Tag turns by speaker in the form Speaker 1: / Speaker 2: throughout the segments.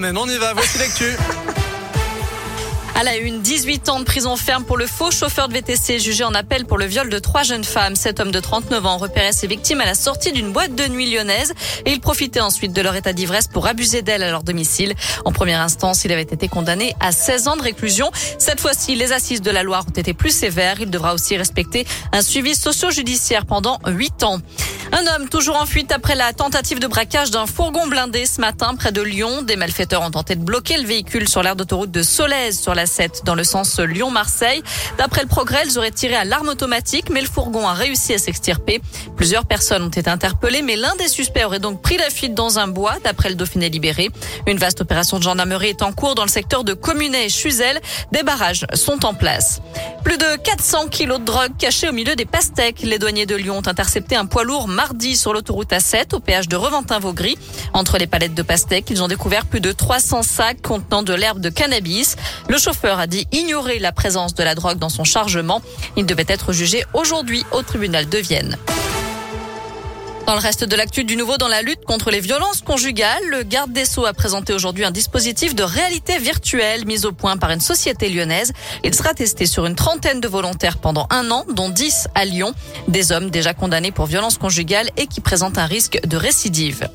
Speaker 1: Mais on y va, voici l'actu.
Speaker 2: À la une, 18 ans de prison ferme pour le faux chauffeur de VTC jugé en appel pour le viol de trois jeunes femmes. Cet homme de 39 ans repérait ses victimes à la sortie d'une boîte de nuit lyonnaise et il profitait ensuite de leur état d'ivresse pour abuser d'elles à leur domicile. En première instance, il avait été condamné à 16 ans de réclusion. Cette fois-ci, les assises de la Loire ont été plus sévères. Il devra aussi respecter un suivi socio-judiciaire pendant 8 ans. Un homme toujours en fuite après la tentative de braquage d'un fourgon blindé ce matin près de Lyon. Des malfaiteurs ont tenté de bloquer le véhicule sur l'aire d'autoroute de Solèze sur la 7 dans le sens Lyon-Marseille. D'après le progrès, ils auraient tiré à l'arme automatique, mais le fourgon a réussi à s'extirper. Plusieurs personnes ont été interpellées, mais l'un des suspects aurait donc pris la fuite dans un bois, d'après le Dauphiné libéré. Une vaste opération de gendarmerie est en cours dans le secteur de Communet et Chuzel. Des barrages sont en place. Plus de 400 kilos de drogue cachés au milieu des pastèques. Les douaniers de Lyon ont intercepté un poids lourd mardi sur l'autoroute A7 au péage de Reventin-Vaugry. Entre les palettes de pastèques, ils ont découvert plus de 300 sacs contenant de l'herbe de cannabis. Le chauffeur a dit ignorer la présence de la drogue dans son chargement. Il devait être jugé aujourd'hui au tribunal de Vienne. Dans le reste de l'actu du nouveau dans la lutte contre les violences conjugales, le garde des Sceaux a présenté aujourd'hui un dispositif de réalité virtuelle mis au point par une société lyonnaise. Il sera testé sur une trentaine de volontaires pendant un an, dont 10 à Lyon. Des hommes déjà condamnés pour violences conjugales et qui présentent un risque de récidive.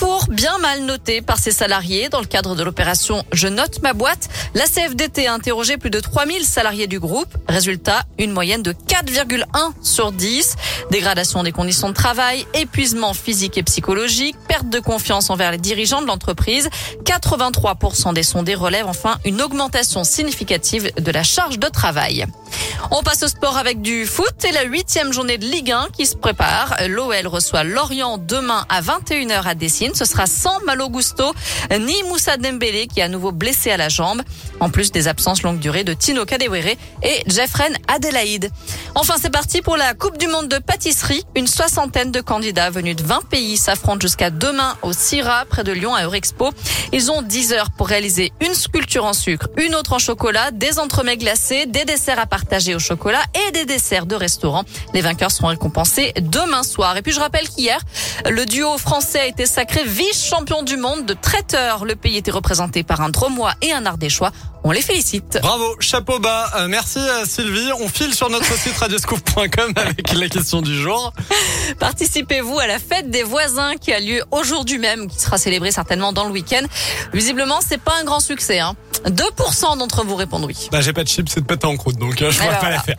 Speaker 2: Carrefour, bien mal noté par ses salariés dans le cadre de l'opération Je note ma boîte. La CFDT a interrogé plus de 3000 salariés du groupe. Résultat, une moyenne de 4,1 sur 10. Dégradation des conditions de travail, épuisement physique et psychologique, perte de confiance envers les dirigeants de l'entreprise. 83% des sondés relèvent enfin une augmentation significative de la charge de travail. On passe au sport avec du foot et la huitième journée de Ligue 1 qui se prépare. L'OL reçoit Lorient demain à 21h à Dessine. Ce sera sans Malo Gusto ni Moussa Dembélé qui est à nouveau blessé à la jambe. En plus des absences longue durée de Tino Kadewere et Jeffren Adelaide. Enfin, c'est parti pour la Coupe du Monde de pâtisserie. Une soixantaine de candidats venus de 20 pays s'affrontent jusqu'à demain au Syrah, près de Lyon, à Eurexpo. Ils ont 10 heures pour réaliser une sculpture en sucre, une autre en chocolat, des entremets glacés, des desserts à partager au chocolat et des desserts de restaurant. Les vainqueurs seront récompensés demain soir. Et puis, je rappelle qu'hier, le duo français a été sacré vice-champion du monde de traiteur. Le pays était représenté par un Dromois et un Ardéchois. On les félicite.
Speaker 1: Bravo, chapeau bas. Euh, merci à Sylvie. On file sur notre site radioscoop.com avec la question du jour.
Speaker 2: Participez-vous à la fête des voisins qui a lieu aujourd'hui même, qui sera célébrée certainement dans le week-end. Visiblement, c'est pas un grand succès. Hein. 2% d'entre vous répondent oui.
Speaker 1: Bah, j'ai pas de chips, c'est de pâte en croûte, donc euh, je
Speaker 2: Eh
Speaker 1: pourrais pas la faire.